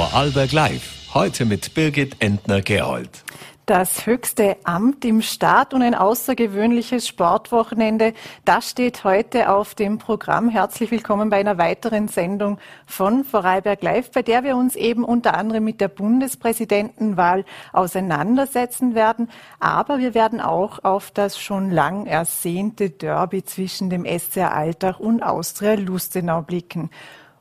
Vorarlberg Live. Heute mit Birgit Entner-Gerold. Das höchste Amt im Staat und ein außergewöhnliches Sportwochenende, das steht heute auf dem Programm. Herzlich willkommen bei einer weiteren Sendung von Vorarlberg Live, bei der wir uns eben unter anderem mit der Bundespräsidentenwahl auseinandersetzen werden. Aber wir werden auch auf das schon lang ersehnte Derby zwischen dem SCR Altach und Austria Lustenau blicken.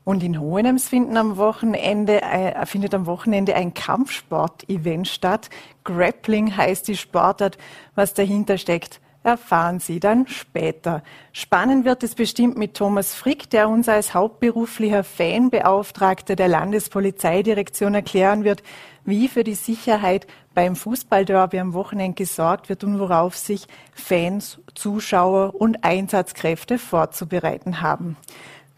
Und in Hohenems finden am Wochenende, äh, findet am Wochenende ein Kampfsport-Event statt. Grappling heißt die Sportart. Was dahinter steckt, erfahren Sie dann später. Spannend wird es bestimmt mit Thomas Frick, der uns als hauptberuflicher Fanbeauftragter der Landespolizeidirektion erklären wird, wie für die Sicherheit beim Fußballderby am Wochenende gesorgt wird und worauf sich Fans, Zuschauer und Einsatzkräfte vorzubereiten haben.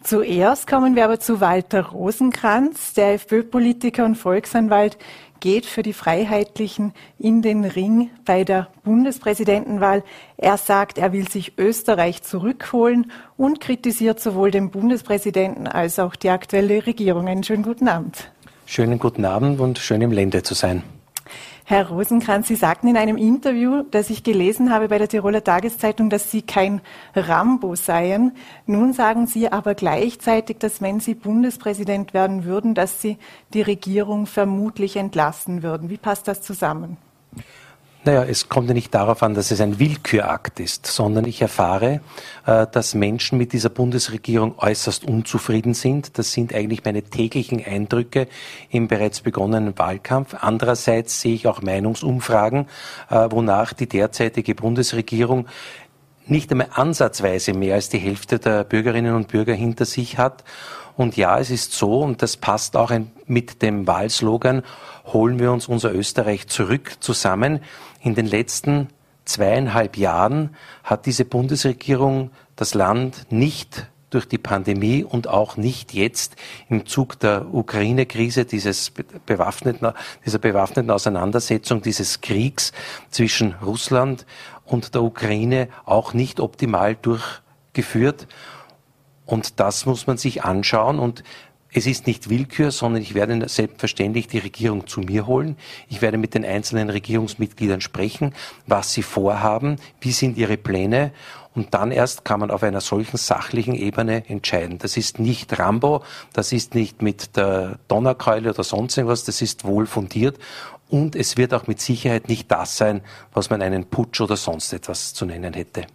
Zuerst kommen wir aber zu Walter Rosenkranz. Der FPÖ-Politiker und Volksanwalt geht für die Freiheitlichen in den Ring bei der Bundespräsidentenwahl. Er sagt, er will sich Österreich zurückholen und kritisiert sowohl den Bundespräsidenten als auch die aktuelle Regierung. Einen schönen guten Abend. Schönen guten Abend und schön im Lände zu sein. Herr Rosenkranz, Sie sagten in einem Interview, das ich gelesen habe bei der Tiroler Tageszeitung, dass Sie kein Rambo seien. Nun sagen Sie aber gleichzeitig, dass wenn Sie Bundespräsident werden würden, dass Sie die Regierung vermutlich entlassen würden. Wie passt das zusammen? Naja, es kommt ja nicht darauf an, dass es ein Willkürakt ist, sondern ich erfahre, äh, dass Menschen mit dieser Bundesregierung äußerst unzufrieden sind. Das sind eigentlich meine täglichen Eindrücke im bereits begonnenen Wahlkampf. Andererseits sehe ich auch Meinungsumfragen, äh, wonach die derzeitige Bundesregierung nicht einmal ansatzweise mehr als die Hälfte der Bürgerinnen und Bürger hinter sich hat. Und ja, es ist so, und das passt auch mit dem Wahlslogan, holen wir uns unser Österreich zurück zusammen. In den letzten zweieinhalb Jahren hat diese Bundesregierung das Land nicht durch die Pandemie und auch nicht jetzt im Zug der Ukraine-Krise, bewaffneten, dieser bewaffneten Auseinandersetzung, dieses Kriegs zwischen Russland und der Ukraine auch nicht optimal durchgeführt. Und das muss man sich anschauen. Und es ist nicht Willkür, sondern ich werde selbstverständlich die Regierung zu mir holen. Ich werde mit den einzelnen Regierungsmitgliedern sprechen, was sie vorhaben, wie sind ihre Pläne. Und dann erst kann man auf einer solchen sachlichen Ebene entscheiden. Das ist nicht Rambo, das ist nicht mit der Donnerkeule oder sonst irgendwas, das ist wohl fundiert. Und es wird auch mit Sicherheit nicht das sein, was man einen Putsch oder sonst etwas zu nennen hätte.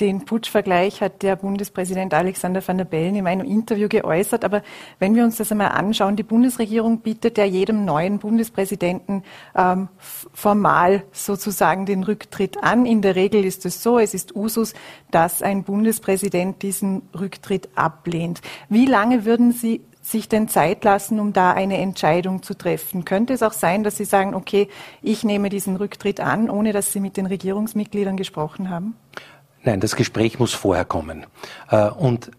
Den Putschvergleich hat der Bundespräsident Alexander van der Bellen in einem Interview geäußert. Aber wenn wir uns das einmal anschauen, die Bundesregierung bietet ja jedem neuen Bundespräsidenten ähm, formal sozusagen den Rücktritt an. In der Regel ist es so, es ist Usus, dass ein Bundespräsident diesen Rücktritt ablehnt. Wie lange würden Sie sich denn Zeit lassen, um da eine Entscheidung zu treffen? Könnte es auch sein, dass Sie sagen, okay, ich nehme diesen Rücktritt an, ohne dass Sie mit den Regierungsmitgliedern gesprochen haben? Nein, das Gespräch muss vorher kommen. Äh, und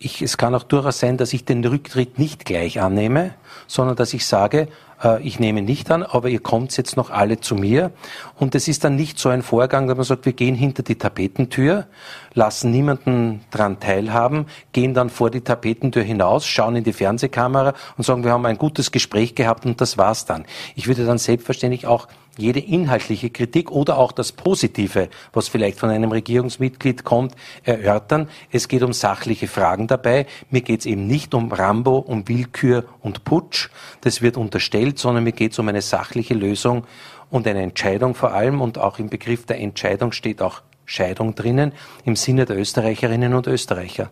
ich, es kann auch durchaus sein, dass ich den Rücktritt nicht gleich annehme, sondern dass ich sage, äh, ich nehme nicht an, aber ihr kommt jetzt noch alle zu mir. Und es ist dann nicht so ein Vorgang, dass man sagt, wir gehen hinter die Tapetentür, lassen niemanden dran teilhaben, gehen dann vor die Tapetentür hinaus, schauen in die Fernsehkamera und sagen, wir haben ein gutes Gespräch gehabt und das war's dann. Ich würde dann selbstverständlich auch jede inhaltliche Kritik oder auch das Positive, was vielleicht von einem Regierungsmitglied kommt, erörtern. Es geht um sachliche Fragen dabei. Mir geht es eben nicht um Rambo, um Willkür und Putsch. Das wird unterstellt, sondern mir geht es um eine sachliche Lösung und eine Entscheidung vor allem. Und auch im Begriff der Entscheidung steht auch Scheidung drinnen im Sinne der Österreicherinnen und Österreicher.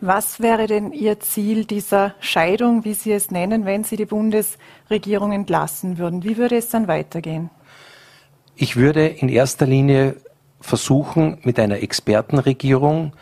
Was wäre denn Ihr Ziel dieser Scheidung, wie Sie es nennen, wenn Sie die Bundesregierung entlassen würden? Wie würde es dann weitergehen? Ich würde in erster Linie versuchen, mit einer Expertenregierung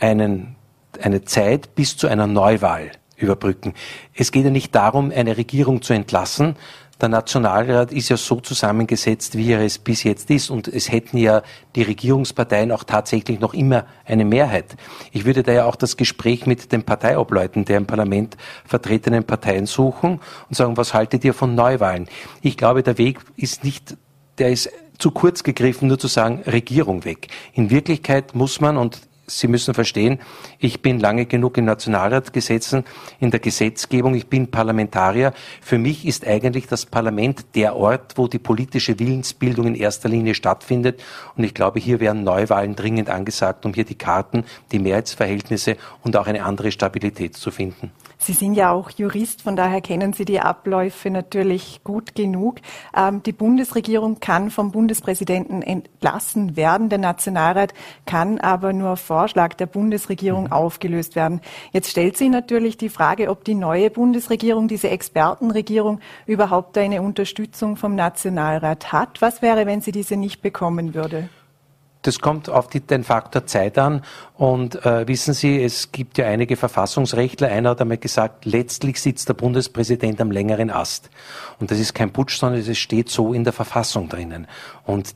einen, eine Zeit bis zu einer Neuwahl überbrücken. Es geht ja nicht darum, eine Regierung zu entlassen. Der Nationalrat ist ja so zusammengesetzt, wie er es bis jetzt ist. Und es hätten ja die Regierungsparteien auch tatsächlich noch immer eine Mehrheit. Ich würde da ja auch das Gespräch mit den Parteiobleuten der im Parlament vertretenen Parteien suchen und sagen, was haltet ihr von Neuwahlen? Ich glaube, der Weg ist nicht der ist zu kurz gegriffen, nur zu sagen, Regierung weg. In Wirklichkeit muss man, und Sie müssen verstehen, ich bin lange genug im Nationalrat gesessen, in der Gesetzgebung, ich bin Parlamentarier. Für mich ist eigentlich das Parlament der Ort, wo die politische Willensbildung in erster Linie stattfindet. Und ich glaube, hier wären Neuwahlen dringend angesagt, um hier die Karten, die Mehrheitsverhältnisse und auch eine andere Stabilität zu finden. Sie sind ja auch Jurist, von daher kennen Sie die Abläufe natürlich gut genug. Ähm, die Bundesregierung kann vom Bundespräsidenten entlassen werden. Der Nationalrat kann aber nur auf Vorschlag der Bundesregierung mhm. aufgelöst werden. Jetzt stellt sich natürlich die Frage, ob die neue Bundesregierung, diese Expertenregierung, überhaupt eine Unterstützung vom Nationalrat hat. Was wäre, wenn sie diese nicht bekommen würde? Das kommt auf die, den Faktor Zeit an. Und äh, wissen Sie, es gibt ja einige Verfassungsrechtler. Einer hat einmal gesagt, letztlich sitzt der Bundespräsident am längeren Ast. Und das ist kein Putsch, sondern es steht so in der Verfassung drinnen. Und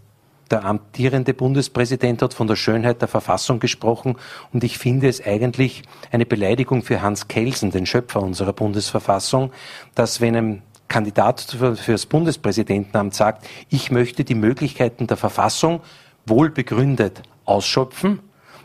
der amtierende Bundespräsident hat von der Schönheit der Verfassung gesprochen und ich finde es eigentlich eine Beleidigung für Hans Kelsen, den Schöpfer unserer Bundesverfassung, dass wenn ein Kandidat für, für das Bundespräsidentenamt sagt, ich möchte die Möglichkeiten der Verfassung wohl begründet ausschöpfen,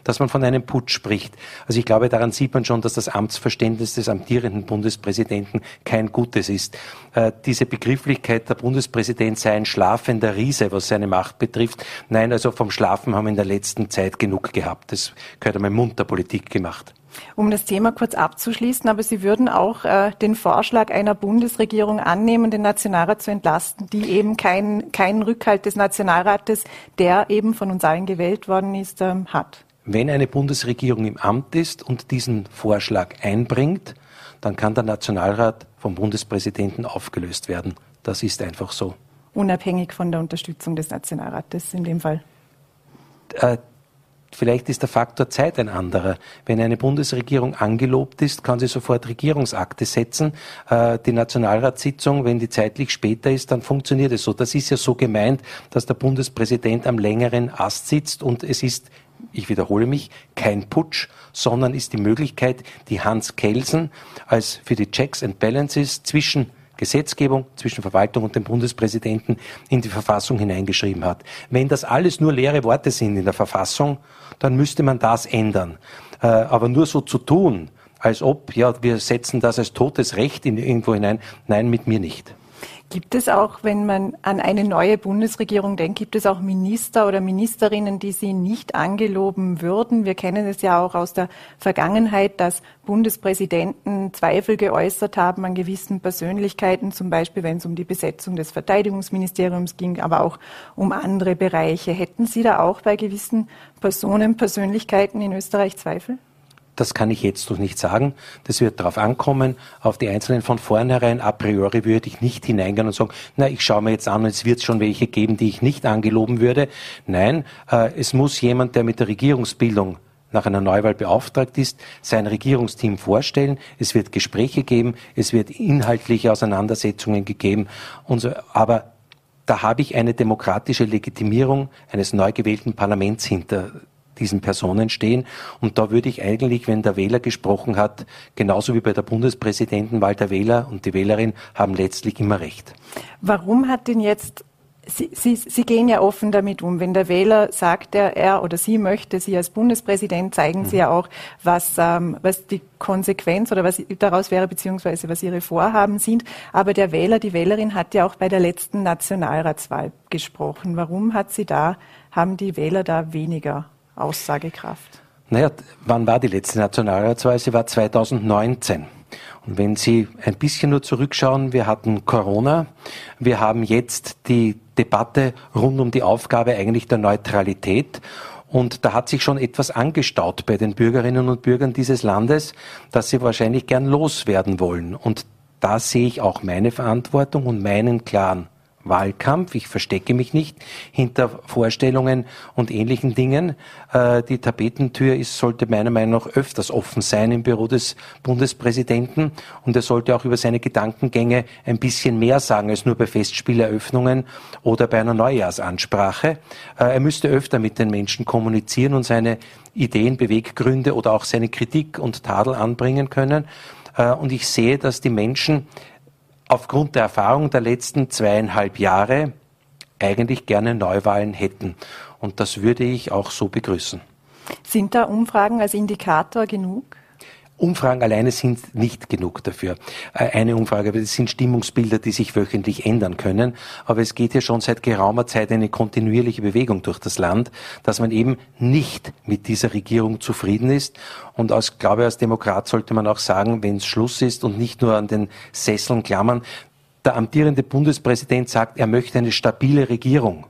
dass man von einem Putsch spricht. Also ich glaube, daran sieht man schon, dass das Amtsverständnis des amtierenden Bundespräsidenten kein gutes ist. Äh, diese Begrifflichkeit, der Bundespräsident sei ein schlafender Riese, was seine Macht betrifft. Nein, also vom Schlafen haben wir in der letzten Zeit genug gehabt. Das gehört einmal munter Politik gemacht. Um das Thema kurz abzuschließen, aber Sie würden auch äh, den Vorschlag einer Bundesregierung annehmen, den Nationalrat zu entlasten, die eben keinen kein Rückhalt des Nationalrates, der eben von uns allen gewählt worden ist, ähm, hat. Wenn eine Bundesregierung im Amt ist und diesen Vorschlag einbringt, dann kann der Nationalrat vom Bundespräsidenten aufgelöst werden. Das ist einfach so. Unabhängig von der Unterstützung des Nationalrates in dem Fall. Äh, Vielleicht ist der Faktor Zeit ein anderer. Wenn eine Bundesregierung angelobt ist, kann sie sofort Regierungsakte setzen. Äh, die Nationalratssitzung, wenn die zeitlich später ist, dann funktioniert es so. Das ist ja so gemeint, dass der Bundespräsident am längeren Ast sitzt und es ist ich wiederhole mich, kein Putsch, sondern ist die Möglichkeit, die Hans Kelsen als für die Checks and Balances zwischen Gesetzgebung zwischen Verwaltung und dem Bundespräsidenten in die Verfassung hineingeschrieben hat. Wenn das alles nur leere Worte sind in der Verfassung, dann müsste man das ändern. Äh, aber nur so zu tun, als ob, ja, wir setzen das als totes Recht in irgendwo hinein, nein, mit mir nicht. Gibt es auch, wenn man an eine neue Bundesregierung denkt, gibt es auch Minister oder Ministerinnen, die Sie nicht angeloben würden? Wir kennen es ja auch aus der Vergangenheit, dass Bundespräsidenten Zweifel geäußert haben an gewissen Persönlichkeiten, zum Beispiel wenn es um die Besetzung des Verteidigungsministeriums ging, aber auch um andere Bereiche. Hätten Sie da auch bei gewissen Personen, Persönlichkeiten in Österreich Zweifel? Das kann ich jetzt noch nicht sagen. Das wird darauf ankommen. Auf die Einzelnen von vornherein a priori würde ich nicht hineingehen und sagen, na, ich schaue mir jetzt an und es wird schon welche geben, die ich nicht angeloben würde. Nein, äh, es muss jemand, der mit der Regierungsbildung nach einer Neuwahl beauftragt ist, sein Regierungsteam vorstellen. Es wird Gespräche geben, es wird inhaltliche Auseinandersetzungen gegeben. So, aber da habe ich eine demokratische Legitimierung eines neu gewählten Parlaments hinter diesen Personen stehen. Und da würde ich eigentlich, wenn der Wähler gesprochen hat, genauso wie bei der Bundespräsidentenwahl, der Wähler und die Wählerin haben letztlich immer recht. Warum hat denn jetzt Sie, Sie, Sie gehen ja offen damit um. Wenn der Wähler sagt, er, er oder sie möchte Sie als Bundespräsident, zeigen Sie ja auch, was, ähm, was die Konsequenz oder was daraus wäre, beziehungsweise was Ihre Vorhaben sind. Aber der Wähler, die Wählerin hat ja auch bei der letzten Nationalratswahl gesprochen. Warum hat sie da, haben die Wähler da weniger Aussagekraft? Naja, wann war die letzte Nationalratswahl? Sie war 2019. Und wenn Sie ein bisschen nur zurückschauen, wir hatten Corona, wir haben jetzt die Debatte rund um die Aufgabe eigentlich der Neutralität. Und da hat sich schon etwas angestaut bei den Bürgerinnen und Bürgern dieses Landes, dass sie wahrscheinlich gern loswerden wollen. Und da sehe ich auch meine Verantwortung und meinen klaren Wahlkampf. Ich verstecke mich nicht hinter Vorstellungen und ähnlichen Dingen. Äh, die Tapetentür ist, sollte meiner Meinung nach öfters offen sein im Büro des Bundespräsidenten und er sollte auch über seine Gedankengänge ein bisschen mehr sagen als nur bei Festspieleröffnungen oder bei einer Neujahrsansprache. Äh, er müsste öfter mit den Menschen kommunizieren und seine Ideen, Beweggründe oder auch seine Kritik und Tadel anbringen können. Äh, und ich sehe, dass die Menschen aufgrund der Erfahrung der letzten zweieinhalb Jahre eigentlich gerne Neuwahlen hätten. Und das würde ich auch so begrüßen. Sind da Umfragen als Indikator genug? Umfragen alleine sind nicht genug dafür. Äh, eine Umfrage, das sind Stimmungsbilder, die sich wöchentlich ändern können. Aber es geht ja schon seit geraumer Zeit eine kontinuierliche Bewegung durch das Land, dass man eben nicht mit dieser Regierung zufrieden ist. Und als, glaube als Demokrat sollte man auch sagen, wenn es Schluss ist und nicht nur an den Sesseln klammern. Der amtierende Bundespräsident sagt, er möchte eine stabile Regierung.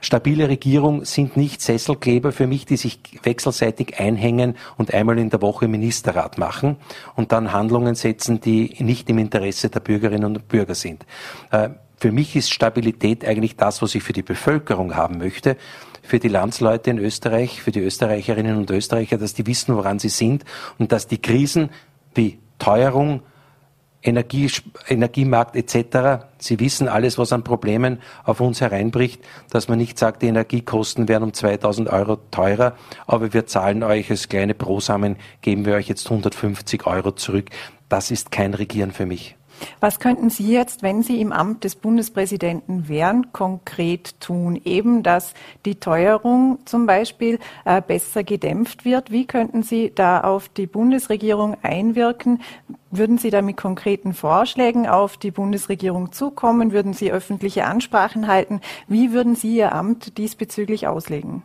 Stabile Regierung sind nicht Sesselkleber für mich, die sich wechselseitig einhängen und einmal in der Woche Ministerrat machen und dann Handlungen setzen, die nicht im Interesse der Bürgerinnen und Bürger sind. Äh, für mich ist Stabilität eigentlich das, was ich für die Bevölkerung haben möchte für die Landsleute in Österreich, für die Österreicherinnen und Österreicher, dass die wissen, woran sie sind und dass die Krisen wie Teuerung, Energie, Energiemarkt etc. Sie wissen alles, was an Problemen auf uns hereinbricht, dass man nicht sagt, die Energiekosten werden um 2000 Euro teurer, aber wir zahlen euch als kleine Prosamen, geben wir euch jetzt 150 Euro zurück. Das ist kein Regieren für mich. Was könnten Sie jetzt, wenn Sie im Amt des Bundespräsidenten wären, konkret tun? Eben, dass die Teuerung zum Beispiel äh, besser gedämpft wird. Wie könnten Sie da auf die Bundesregierung einwirken? Würden Sie da mit konkreten Vorschlägen auf die Bundesregierung zukommen? Würden Sie öffentliche Ansprachen halten? Wie würden Sie Ihr Amt diesbezüglich auslegen?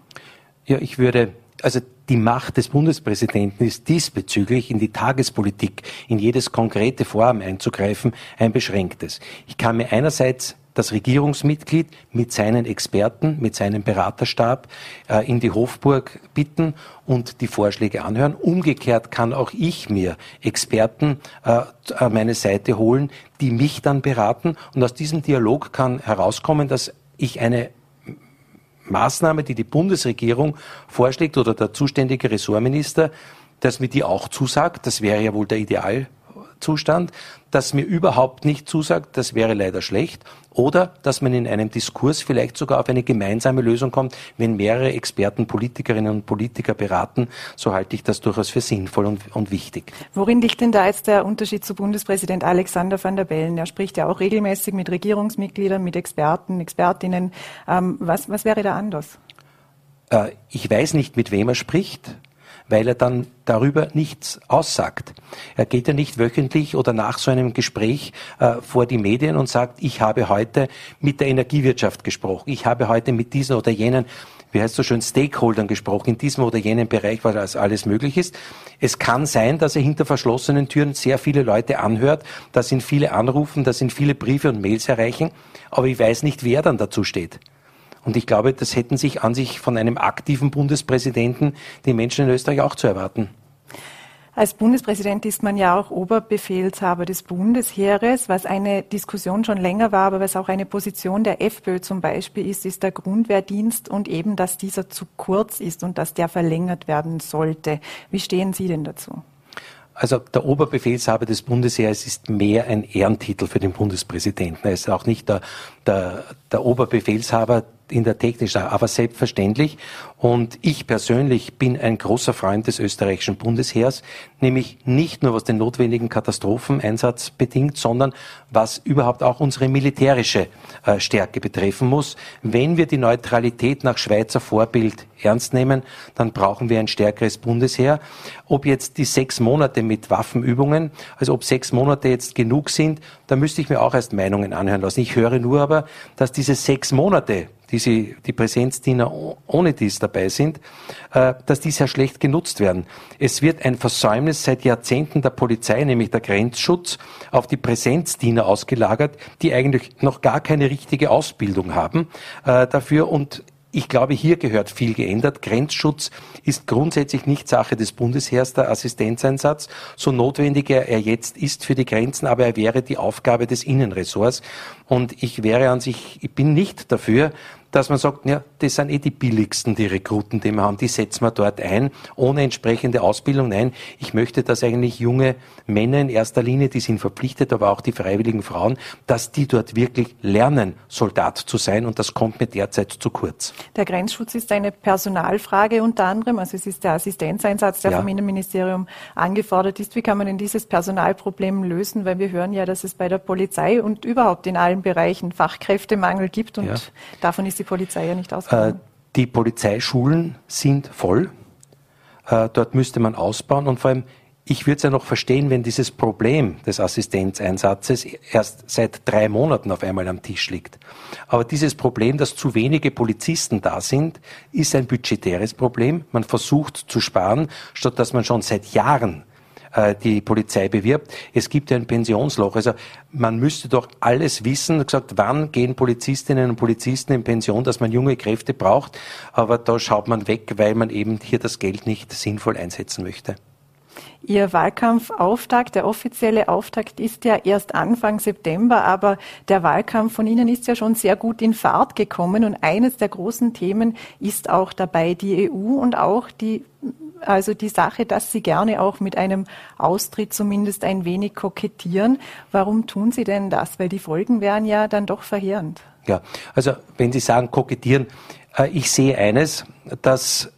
Ja, ich würde also die Macht des Bundespräsidenten ist diesbezüglich in die Tagespolitik, in jedes konkrete Vorhaben einzugreifen, ein beschränktes. Ich kann mir einerseits das Regierungsmitglied mit seinen Experten, mit seinem Beraterstab äh, in die Hofburg bitten und die Vorschläge anhören. Umgekehrt kann auch ich mir Experten äh, an meine Seite holen, die mich dann beraten. Und aus diesem Dialog kann herauskommen, dass ich eine Maßnahme, die die Bundesregierung vorschlägt oder der zuständige Ressortminister, dass mir die auch zusagt. Das wäre ja wohl der Idealzustand. Dass mir überhaupt nicht zusagt, das wäre leider schlecht. Oder dass man in einem Diskurs vielleicht sogar auf eine gemeinsame Lösung kommt, wenn mehrere Experten, Politikerinnen und Politiker beraten, so halte ich das durchaus für sinnvoll und, und wichtig. Worin liegt denn da jetzt der Unterschied zu Bundespräsident Alexander van der Bellen? Er spricht ja auch regelmäßig mit Regierungsmitgliedern, mit Experten, Expertinnen. Ähm, was, was wäre da anders? Äh, ich weiß nicht, mit wem er spricht weil er dann darüber nichts aussagt. Er geht ja nicht wöchentlich oder nach so einem Gespräch äh, vor die Medien und sagt, ich habe heute mit der Energiewirtschaft gesprochen, ich habe heute mit diesen oder jenen wie heißt so schön, Stakeholdern gesprochen, in diesem oder jenem Bereich, weil das alles möglich ist. Es kann sein, dass er hinter verschlossenen Türen sehr viele Leute anhört, da sind viele Anrufen, da sind viele Briefe und Mails erreichen, aber ich weiß nicht, wer dann dazu steht. Und ich glaube, das hätten sich an sich von einem aktiven Bundespräsidenten die Menschen in Österreich auch zu erwarten. Als Bundespräsident ist man ja auch Oberbefehlshaber des Bundesheeres. Was eine Diskussion schon länger war, aber was auch eine Position der FPÖ zum Beispiel ist, ist der Grundwehrdienst und eben, dass dieser zu kurz ist und dass der verlängert werden sollte. Wie stehen Sie denn dazu? Also der Oberbefehlshaber des Bundesheeres ist mehr ein Ehrentitel für den Bundespräsidenten. Er ist auch nicht der, der, der Oberbefehlshaber in der technischen, aber selbstverständlich. Und ich persönlich bin ein großer Freund des österreichischen Bundesheers, nämlich nicht nur was den notwendigen Katastropheneinsatz bedingt, sondern was überhaupt auch unsere militärische äh, Stärke betreffen muss. Wenn wir die Neutralität nach Schweizer Vorbild ernst nehmen, dann brauchen wir ein stärkeres Bundesheer. Ob jetzt die sechs Monate mit Waffenübungen, also ob sechs Monate jetzt genug sind, da müsste ich mir auch erst Meinungen anhören lassen. Ich höre nur aber, dass diese sechs Monate die, sie, die Präsenzdiener ohne dies dabei sind, äh, dass die sehr schlecht genutzt werden. Es wird ein Versäumnis seit Jahrzehnten der Polizei, nämlich der Grenzschutz, auf die Präsenzdiener ausgelagert, die eigentlich noch gar keine richtige Ausbildung haben äh, dafür und ich glaube, hier gehört viel geändert. Grenzschutz ist grundsätzlich nicht Sache des Bundesheers, der Assistenzeinsatz, so notwendig er, jetzt ist für die Grenzen, aber er wäre die Aufgabe des Innenressorts. Und ich wäre an sich, ich bin nicht dafür, dass man sagt, ja, das sind eh die billigsten, die Rekruten, die wir haben, die setzen wir dort ein, ohne entsprechende Ausbildung. Nein, ich möchte, dass eigentlich junge Männer in erster Linie, die sind verpflichtet, aber auch die freiwilligen Frauen, dass die dort wirklich lernen, Soldat zu sein und das kommt mir derzeit zu kurz. Der Grenzschutz ist eine Personalfrage unter anderem, also es ist der Assistenzeinsatz, der ja. vom Innenministerium angefordert ist. Wie kann man denn dieses Personalproblem lösen? Weil wir hören ja, dass es bei der Polizei und überhaupt in allen Bereichen Fachkräftemangel gibt und ja. davon ist die Polizei ja nicht ausgegangen. Äh, die Polizeischulen sind voll. Äh, dort müsste man ausbauen und vor allem ich würde es ja noch verstehen, wenn dieses Problem des Assistenzeinsatzes erst seit drei Monaten auf einmal am Tisch liegt. Aber dieses Problem, dass zu wenige Polizisten da sind, ist ein budgetäres Problem. Man versucht zu sparen, statt dass man schon seit Jahren äh, die Polizei bewirbt. Es gibt ja ein Pensionsloch. Also man müsste doch alles wissen, gesagt, wann gehen Polizistinnen und Polizisten in Pension, dass man junge Kräfte braucht. Aber da schaut man weg, weil man eben hier das Geld nicht sinnvoll einsetzen möchte. Ihr Wahlkampfauftakt, der offizielle Auftakt ist ja erst Anfang September, aber der Wahlkampf von Ihnen ist ja schon sehr gut in Fahrt gekommen und eines der großen Themen ist auch dabei die EU und auch die also die Sache, dass Sie gerne auch mit einem Austritt zumindest ein wenig kokettieren. Warum tun Sie denn das? Weil die Folgen wären ja dann doch verheerend. Ja, also wenn Sie sagen kokettieren, äh, ich sehe eines, dass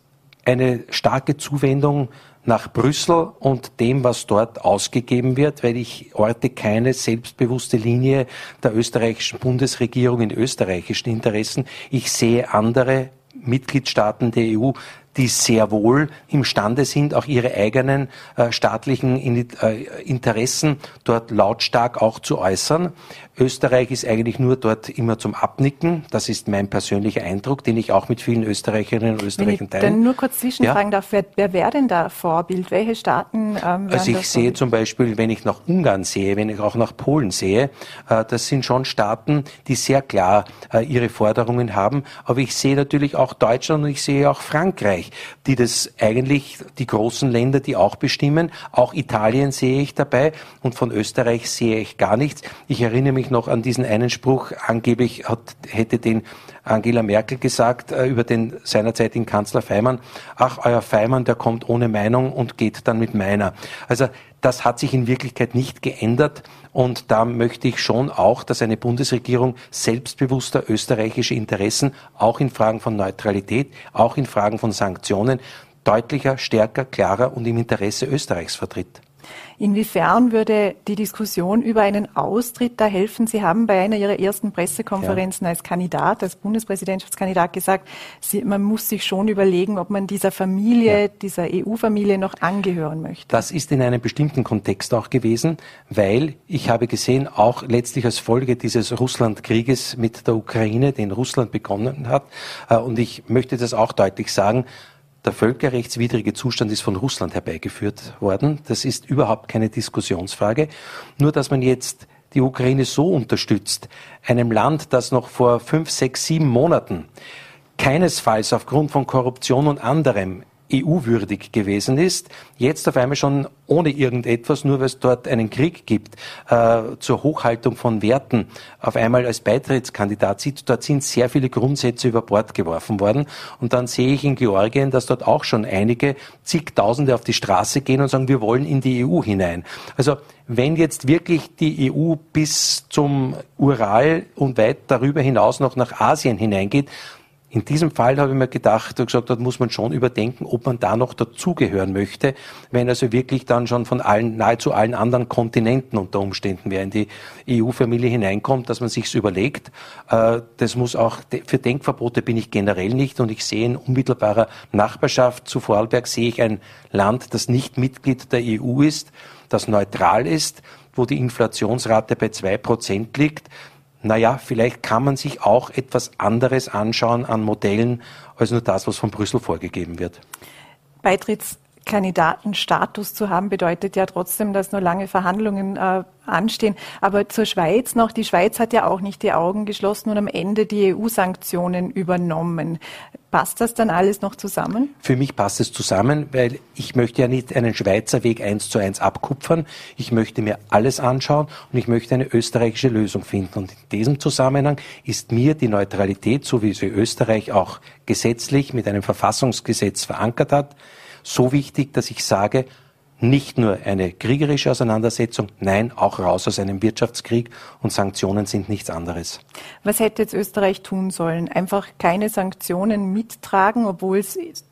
eine starke Zuwendung nach Brüssel und dem, was dort ausgegeben wird, weil ich orte keine selbstbewusste Linie der österreichischen Bundesregierung in österreichischen Interessen. Ich sehe andere Mitgliedstaaten der EU, die sehr wohl imstande sind, auch ihre eigenen äh, staatlichen äh, Interessen dort lautstark auch zu äußern. Österreich ist eigentlich nur dort immer zum Abnicken. Das ist mein persönlicher Eindruck, den ich auch mit vielen Österreicherinnen und Österreichern teile. Wenn ich nur kurz zwischenfragen ja? darf, wer, wer wäre denn da Vorbild? Welche Staaten? Ähm, also ich sehe zum Beispiel, wenn ich nach Ungarn sehe, wenn ich auch nach Polen sehe, äh, das sind schon Staaten, die sehr klar äh, ihre Forderungen haben. Aber ich sehe natürlich auch Deutschland und ich sehe auch Frankreich, die das eigentlich die großen Länder, die auch bestimmen. Auch Italien sehe ich dabei und von Österreich sehe ich gar nichts. Ich erinnere mich mich noch an diesen einen Spruch, angeblich hat, hätte den Angela Merkel gesagt äh, über den seinerzeitigen Kanzler Feimann, ach, euer Feimann, der kommt ohne Meinung und geht dann mit meiner. Also das hat sich in Wirklichkeit nicht geändert und da möchte ich schon auch, dass eine Bundesregierung selbstbewusster österreichische Interessen auch in Fragen von Neutralität, auch in Fragen von Sanktionen deutlicher, stärker, klarer und im Interesse Österreichs vertritt. Inwiefern würde die Diskussion über einen Austritt da helfen? Sie haben bei einer Ihrer ersten Pressekonferenzen ja. als Kandidat, als Bundespräsidentschaftskandidat gesagt, Sie, man muss sich schon überlegen, ob man dieser Familie, ja. dieser EU-Familie noch angehören möchte. Das ist in einem bestimmten Kontext auch gewesen, weil ich habe gesehen, auch letztlich als Folge dieses Russlandkrieges mit der Ukraine, den Russland begonnen hat, äh, und ich möchte das auch deutlich sagen, der völkerrechtswidrige Zustand ist von Russland herbeigeführt worden. Das ist überhaupt keine Diskussionsfrage. Nur dass man jetzt die Ukraine so unterstützt, einem Land, das noch vor fünf, sechs, sieben Monaten keinesfalls aufgrund von Korruption und anderem EU-würdig gewesen ist, jetzt auf einmal schon ohne irgendetwas, nur weil es dort einen Krieg gibt, äh, zur Hochhaltung von Werten auf einmal als Beitrittskandidat sieht. Dort sind sehr viele Grundsätze über Bord geworfen worden. Und dann sehe ich in Georgien, dass dort auch schon einige zigtausende auf die Straße gehen und sagen, wir wollen in die EU hinein. Also wenn jetzt wirklich die EU bis zum Ural und weit darüber hinaus noch nach Asien hineingeht, in diesem Fall habe ich mir gedacht gesagt, dort muss man schon überdenken, ob man da noch dazugehören möchte, wenn also wirklich dann schon von allen, nahezu allen anderen Kontinenten unter Umständen wer in die EU-Familie hineinkommt, dass man sich's überlegt. Äh, das muss auch, für Denkverbote bin ich generell nicht und ich sehe in unmittelbarer Nachbarschaft zu Vorarlberg sehe ich ein Land, das nicht Mitglied der EU ist, das neutral ist, wo die Inflationsrate bei zwei Prozent liegt naja, vielleicht kann man sich auch etwas anderes anschauen an Modellen als nur das, was von Brüssel vorgegeben wird. Beitrittskandidatenstatus zu haben, bedeutet ja trotzdem, dass nur lange Verhandlungen äh, anstehen. Aber zur Schweiz noch, die Schweiz hat ja auch nicht die Augen geschlossen und am Ende die EU-Sanktionen übernommen. Passt das dann alles noch zusammen? Für mich passt es zusammen, weil ich möchte ja nicht einen Schweizer Weg eins zu eins abkupfern. Ich möchte mir alles anschauen und ich möchte eine österreichische Lösung finden. Und in diesem Zusammenhang ist mir die Neutralität, so wie sie Österreich auch gesetzlich mit einem Verfassungsgesetz verankert hat, so wichtig, dass ich sage, nicht nur eine kriegerische Auseinandersetzung, nein, auch raus aus einem Wirtschaftskrieg und Sanktionen sind nichts anderes. Was hätte jetzt Österreich tun sollen? Einfach keine Sanktionen mittragen, obwohl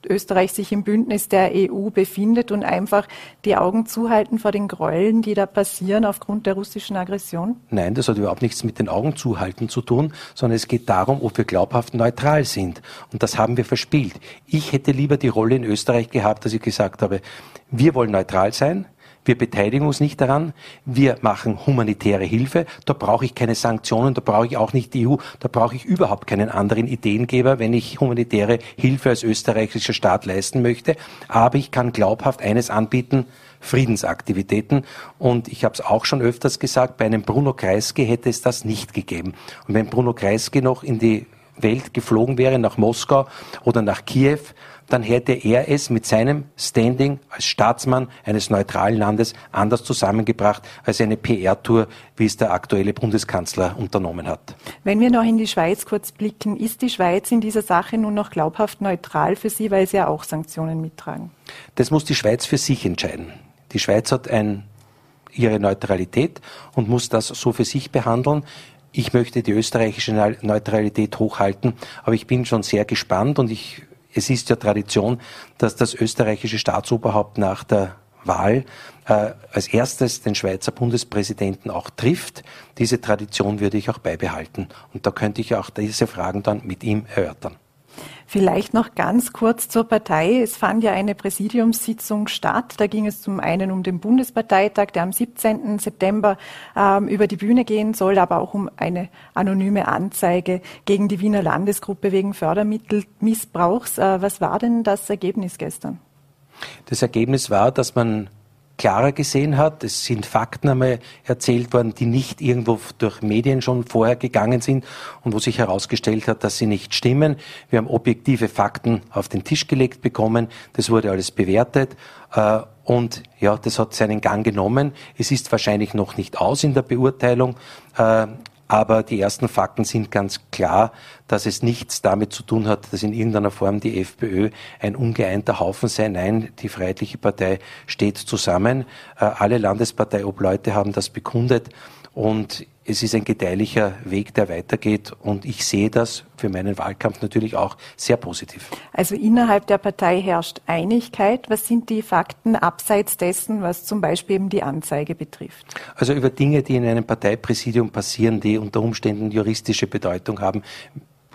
Österreich sich im Bündnis der EU befindet und einfach die Augen zuhalten vor den Gräueln, die da passieren aufgrund der russischen Aggression? Nein, das hat überhaupt nichts mit den Augen zuhalten zu tun, sondern es geht darum, ob wir glaubhaft neutral sind. Und das haben wir verspielt. Ich hätte lieber die Rolle in Österreich gehabt, dass ich gesagt habe, wir wollen neutral sein. Wir beteiligen uns nicht daran. Wir machen humanitäre Hilfe. Da brauche ich keine Sanktionen. Da brauche ich auch nicht die EU. Da brauche ich überhaupt keinen anderen Ideengeber, wenn ich humanitäre Hilfe als österreichischer Staat leisten möchte. Aber ich kann glaubhaft eines anbieten. Friedensaktivitäten. Und ich habe es auch schon öfters gesagt, bei einem Bruno Kreisky hätte es das nicht gegeben. Und wenn Bruno Kreisky noch in die Welt geflogen wäre, nach Moskau oder nach Kiew, dann hätte er es mit seinem Standing als Staatsmann eines neutralen Landes anders zusammengebracht als eine PR-Tour, wie es der aktuelle Bundeskanzler unternommen hat. Wenn wir noch in die Schweiz kurz blicken, ist die Schweiz in dieser Sache nun noch glaubhaft neutral für Sie, weil Sie ja auch Sanktionen mittragen? Das muss die Schweiz für sich entscheiden. Die Schweiz hat ein, ihre Neutralität und muss das so für sich behandeln. Ich möchte die österreichische Neutralität hochhalten, aber ich bin schon sehr gespannt und ich es ist ja Tradition, dass das österreichische Staatsoberhaupt nach der Wahl äh, als erstes den Schweizer Bundespräsidenten auch trifft. Diese Tradition würde ich auch beibehalten. Und da könnte ich auch diese Fragen dann mit ihm erörtern. Vielleicht noch ganz kurz zur Partei. Es fand ja eine Präsidiumssitzung statt. Da ging es zum einen um den Bundesparteitag, der am 17. September ähm, über die Bühne gehen soll, aber auch um eine anonyme Anzeige gegen die Wiener Landesgruppe wegen Fördermittelmissbrauchs. Äh, was war denn das Ergebnis gestern? Das Ergebnis war, dass man klarer gesehen hat. Es sind Fakten einmal erzählt worden, die nicht irgendwo durch Medien schon vorher gegangen sind und wo sich herausgestellt hat, dass sie nicht stimmen. Wir haben objektive Fakten auf den Tisch gelegt bekommen. Das wurde alles bewertet. Äh, und ja, das hat seinen Gang genommen. Es ist wahrscheinlich noch nicht aus in der Beurteilung. Aber die ersten Fakten sind ganz klar, dass es nichts damit zu tun hat, dass in irgendeiner Form die FPÖ ein ungeeinter Haufen sei. Nein, die Freiheitliche Partei steht zusammen. Äh, alle Landesparteiobleute haben das bekundet. Und es ist ein gedeihlicher Weg, der weitergeht. Und ich sehe das für meinen Wahlkampf natürlich auch sehr positiv. Also innerhalb der Partei herrscht Einigkeit. Was sind die Fakten abseits dessen, was zum Beispiel eben die Anzeige betrifft? Also über Dinge, die in einem Parteipräsidium passieren, die unter Umständen juristische Bedeutung haben,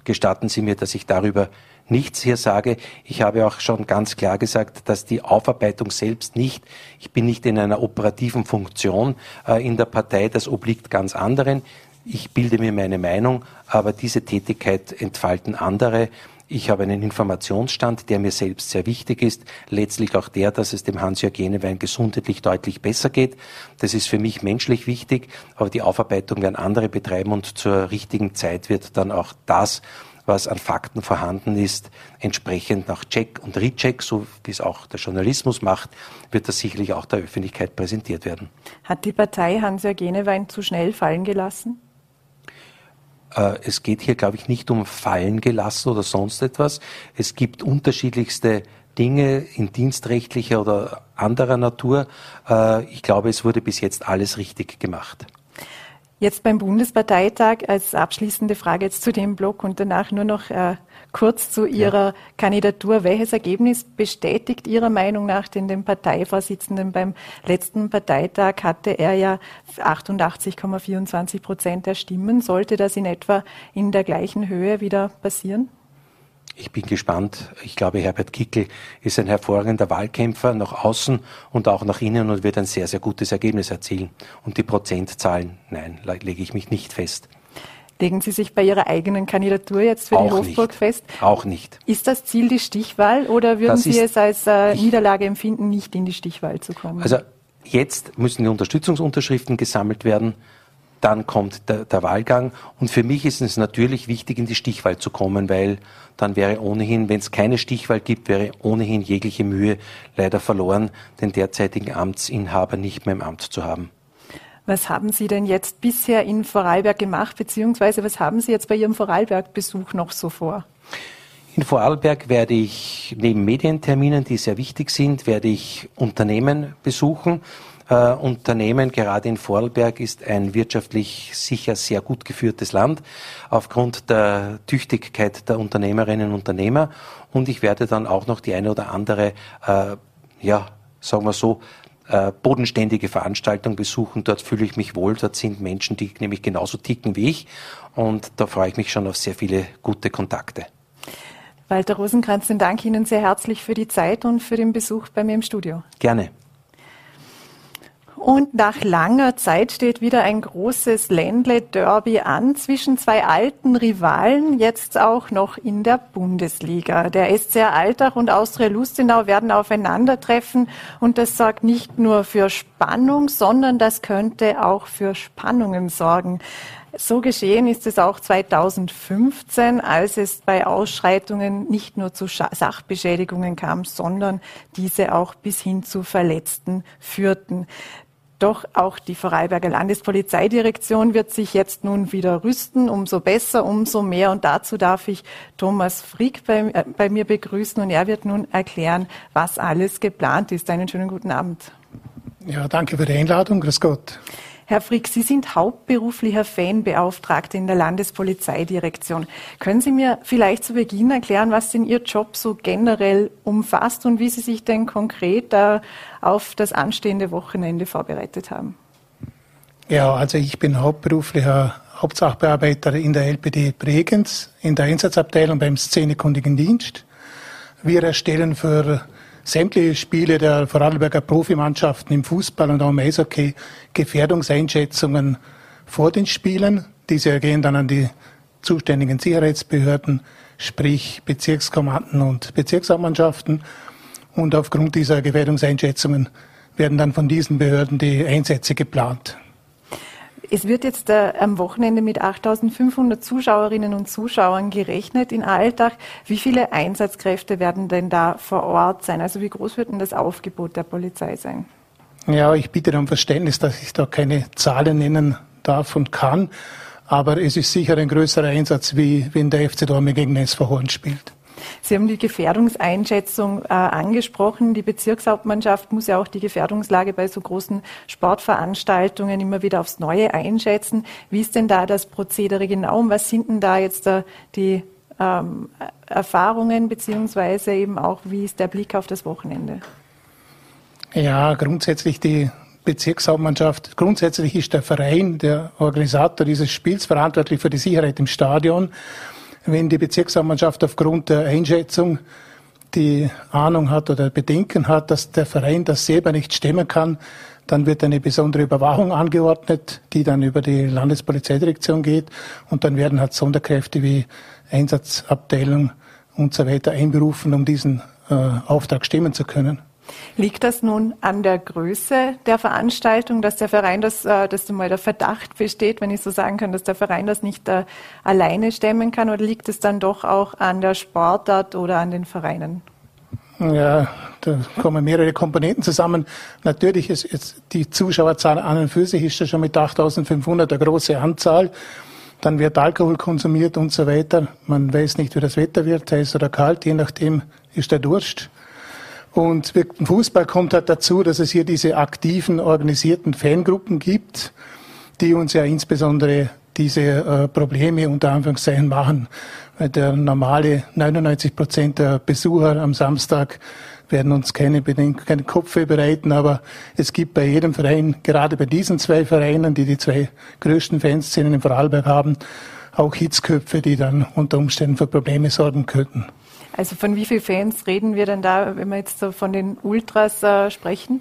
gestatten Sie mir, dass ich darüber nichts hier sage. Ich habe auch schon ganz klar gesagt, dass die Aufarbeitung selbst nicht, ich bin nicht in einer operativen Funktion äh, in der Partei, das obliegt ganz anderen. Ich bilde mir meine Meinung, aber diese Tätigkeit entfalten andere. Ich habe einen Informationsstand, der mir selbst sehr wichtig ist. Letztlich auch der, dass es dem Hans-Jörg Genewein gesundheitlich deutlich besser geht. Das ist für mich menschlich wichtig, aber die Aufarbeitung werden andere betreiben und zur richtigen Zeit wird dann auch das was an Fakten vorhanden ist, entsprechend nach Check und Recheck, so wie es auch der Journalismus macht, wird das sicherlich auch der Öffentlichkeit präsentiert werden. Hat die Partei Hans-Jörg Genewein zu schnell fallen gelassen? Äh, es geht hier, glaube ich, nicht um fallen gelassen oder sonst etwas. Es gibt unterschiedlichste Dinge in dienstrechtlicher oder anderer Natur. Äh, ich glaube, es wurde bis jetzt alles richtig gemacht. Jetzt beim Bundesparteitag als abschließende Frage jetzt zu dem Block und danach nur noch äh, kurz zu Ihrer ja. Kandidatur. Welches Ergebnis bestätigt Ihrer Meinung nach denn den Parteivorsitzenden? Beim letzten Parteitag hatte er ja 88,24 Prozent der Stimmen. Sollte das in etwa in der gleichen Höhe wieder passieren? Ich bin gespannt. Ich glaube, Herbert Kickel ist ein hervorragender Wahlkämpfer nach außen und auch nach innen und wird ein sehr, sehr gutes Ergebnis erzielen. Und die Prozentzahlen, nein, lege ich mich nicht fest. Legen Sie sich bei Ihrer eigenen Kandidatur jetzt für auch die Hofburg nicht. fest? Auch nicht. Ist das Ziel die Stichwahl oder würden das Sie es als äh, Niederlage empfinden, nicht in die Stichwahl zu kommen? Also jetzt müssen die Unterstützungsunterschriften gesammelt werden dann kommt der, der, Wahlgang. Und für mich ist es natürlich wichtig, in die Stichwahl zu kommen, weil dann wäre ohnehin, wenn es keine Stichwahl gibt, wäre ohnehin jegliche Mühe leider verloren, den derzeitigen Amtsinhaber nicht mehr im Amt zu haben. Was haben Sie denn jetzt bisher in Vorarlberg gemacht, beziehungsweise was haben Sie jetzt bei Ihrem Vorarlberg-Besuch noch so vor? In Vorarlberg werde ich neben Medienterminen, die sehr wichtig sind, werde ich Unternehmen besuchen. Äh, Unternehmen, gerade in Vorarlberg, ist ein wirtschaftlich sicher sehr gut geführtes Land aufgrund der Tüchtigkeit der Unternehmerinnen und Unternehmer. Und ich werde dann auch noch die eine oder andere, äh, ja, sagen wir so, äh, bodenständige Veranstaltung besuchen. Dort fühle ich mich wohl. Dort sind Menschen, die nämlich genauso ticken wie ich. Und da freue ich mich schon auf sehr viele gute Kontakte. Walter Rosenkranz, den danke Ihnen sehr herzlich für die Zeit und für den Besuch bei mir im Studio. Gerne. Und nach langer Zeit steht wieder ein großes Ländle-Derby an zwischen zwei alten Rivalen, jetzt auch noch in der Bundesliga. Der SCR Altach und Austria Lustenau werden aufeinandertreffen und das sorgt nicht nur für Spannung, sondern das könnte auch für Spannungen sorgen. So geschehen ist es auch 2015, als es bei Ausschreitungen nicht nur zu Sachbeschädigungen kam, sondern diese auch bis hin zu Verletzten führten. Doch auch die Vorarlberger Landespolizeidirektion wird sich jetzt nun wieder rüsten, umso besser, umso mehr. Und dazu darf ich Thomas Frick bei, äh, bei mir begrüßen und er wird nun erklären, was alles geplant ist. Einen schönen guten Abend. Ja, danke für die Einladung. Grüß Gott. Herr Frick, Sie sind hauptberuflicher Fanbeauftragter in der Landespolizeidirektion. Können Sie mir vielleicht zu Beginn erklären, was denn Ihr Job so generell umfasst und wie Sie sich denn konkret da auf das anstehende Wochenende vorbereitet haben? Ja, also ich bin hauptberuflicher Hauptsachbearbeiter in der LPD Bregenz, in der Einsatzabteilung beim Szenekundigen Dienst. Wir erstellen für sämtliche Spiele der Vorarlberger Profimannschaften im Fußball und auch im Eishockey Gefährdungseinschätzungen vor den Spielen. Diese ergehen dann an die zuständigen Sicherheitsbehörden, sprich Bezirkskommanden und Bezirksamtmannschaften. Und aufgrund dieser Gefährdungseinschätzungen werden dann von diesen Behörden die Einsätze geplant. Es wird jetzt äh, am Wochenende mit 8500 Zuschauerinnen und Zuschauern gerechnet in Alltag. Wie viele Einsatzkräfte werden denn da vor Ort sein? Also wie groß wird denn das Aufgebot der Polizei sein? Ja, ich bitte um Verständnis, dass ich da keine Zahlen nennen darf und kann. Aber es ist sicher ein größerer Einsatz, wie wenn der FC Dorme gegen SV Horn spielt. Sie haben die Gefährdungseinschätzung äh, angesprochen. Die Bezirkshauptmannschaft muss ja auch die Gefährdungslage bei so großen Sportveranstaltungen immer wieder aufs Neue einschätzen. Wie ist denn da das Prozedere genau und was sind denn da jetzt äh, die ähm, Erfahrungen beziehungsweise eben auch, wie ist der Blick auf das Wochenende? Ja, grundsätzlich die Bezirkshauptmannschaft. Grundsätzlich ist der Verein, der Organisator dieses Spiels, verantwortlich für die Sicherheit im Stadion wenn die Bezirkshauptmannschaft aufgrund der Einschätzung die Ahnung hat oder Bedenken hat, dass der Verein das selber nicht stemmen kann, dann wird eine besondere Überwachung angeordnet, die dann über die Landespolizeidirektion geht und dann werden halt Sonderkräfte wie Einsatzabteilung und so weiter einberufen, um diesen äh, Auftrag stemmen zu können. Liegt das nun an der Größe der Veranstaltung, dass der Verein das, äh, dass mal der Verdacht besteht, wenn ich so sagen kann, dass der Verein das nicht äh, alleine stemmen kann, oder liegt es dann doch auch an der Sportart oder an den Vereinen? Ja, da kommen mehrere Komponenten zusammen. Natürlich ist jetzt die Zuschauerzahl an und für sich ist ja schon mit 8.500 eine große Anzahl. Dann wird Alkohol konsumiert und so weiter. Man weiß nicht, wie das Wetter wird, heiß oder kalt, je nachdem ist der Durst. Und im Fußball kommt halt dazu, dass es hier diese aktiven, organisierten Fangruppen gibt, die uns ja insbesondere diese äh, Probleme unter Anführungszeichen machen. Weil der normale 99 Prozent der Besucher am Samstag werden uns keine, keine Kopfweh bereiten, aber es gibt bei jedem Verein, gerade bei diesen zwei Vereinen, die die zwei größten Fanszenen in Vorarlberg haben, auch Hitzköpfe, die dann unter Umständen für Probleme sorgen könnten. Also von wie vielen Fans reden wir denn da, wenn wir jetzt so von den Ultras äh, sprechen?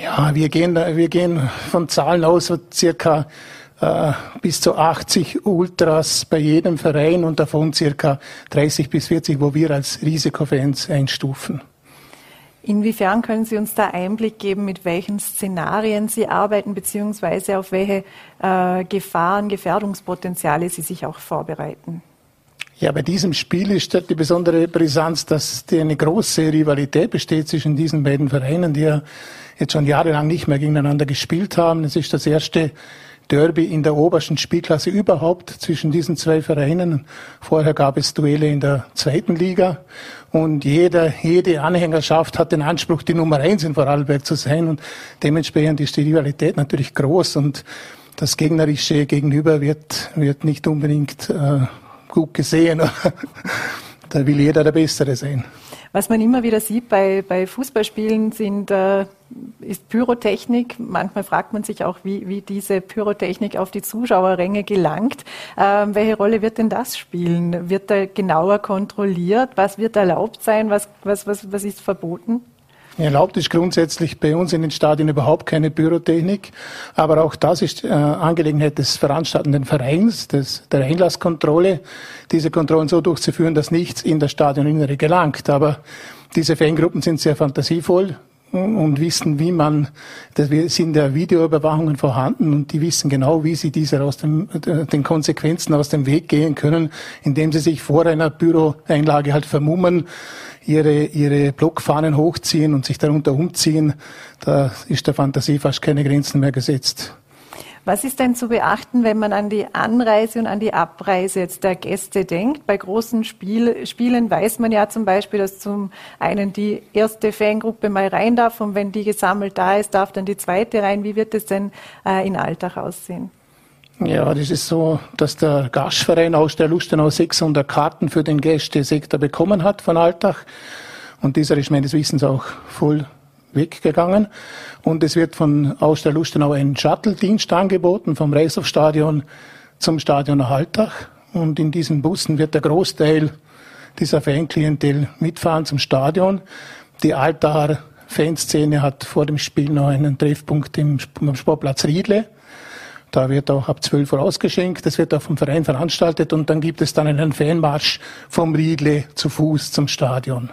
Ja, wir gehen, wir gehen von Zahlen aus, so circa äh, bis zu 80 Ultras bei jedem Verein und davon circa 30 bis 40, wo wir als Risikofans einstufen. Inwiefern können Sie uns da Einblick geben, mit welchen Szenarien Sie arbeiten, beziehungsweise auf welche äh, Gefahren, Gefährdungspotenziale Sie sich auch vorbereiten? Ja, bei diesem Spiel ist die besondere Brisanz, dass eine große Rivalität besteht zwischen diesen beiden Vereinen, die ja jetzt schon jahrelang nicht mehr gegeneinander gespielt haben. Es ist das erste Derby in der obersten Spielklasse überhaupt zwischen diesen zwei Vereinen. Vorher gab es Duelle in der zweiten Liga und jeder, jede Anhängerschaft hat den Anspruch, die Nummer eins in Vorarlberg zu sein und dementsprechend ist die Rivalität natürlich groß und das gegnerische Gegenüber wird, wird nicht unbedingt äh, gut gesehen. da will jeder der Bessere sein. Was man immer wieder sieht bei, bei Fußballspielen sind, äh, ist Pyrotechnik. Manchmal fragt man sich auch, wie, wie diese Pyrotechnik auf die Zuschauerränge gelangt. Ähm, welche Rolle wird denn das spielen? Wird da genauer kontrolliert? Was wird erlaubt sein? Was, was, was, was ist verboten? Erlaubt ist grundsätzlich bei uns in den Stadien überhaupt keine Pyrotechnik, aber auch das ist äh, Angelegenheit des veranstaltenden Vereins, des, der Einlasskontrolle, diese Kontrollen so durchzuführen, dass nichts in das Stadioninnere gelangt. Aber diese Fangruppen sind sehr fantasievoll und wissen, wie man, das sind der Videoüberwachungen vorhanden und die wissen genau, wie sie diese aus dem, den Konsequenzen aus dem Weg gehen können, indem sie sich vor einer Büroeinlage halt vermummen ihre, ihre Blockfahnen hochziehen und sich darunter umziehen, da ist der Fantasie fast keine Grenzen mehr gesetzt. Was ist denn zu beachten, wenn man an die Anreise und an die Abreise jetzt der Gäste denkt? Bei großen Spiel, Spielen weiß man ja zum Beispiel, dass zum einen die erste Fangruppe mal rein darf und wenn die gesammelt da ist, darf dann die zweite rein. Wie wird es denn äh, in Alltag aussehen? Ja, das ist so, dass der Gastverein aus der Lustenau 600 Karten für den Gästesektor bekommen hat von Alltag. Und dieser ist meines Wissens auch voll weggegangen. Und es wird von aus der Lustenau ein Shuttle-Dienst angeboten vom Reisaufstadion zum Stadion Alltag. Und in diesen Bussen wird der Großteil dieser Fanklientel mitfahren zum Stadion. Die Altacher Fanszene hat vor dem Spiel noch einen Treffpunkt im, Sportplatz Riedle. Da wird auch ab 12 Uhr ausgeschenkt. Das wird auch vom Verein veranstaltet und dann gibt es dann einen Fanmarsch vom Riedle zu Fuß zum Stadion.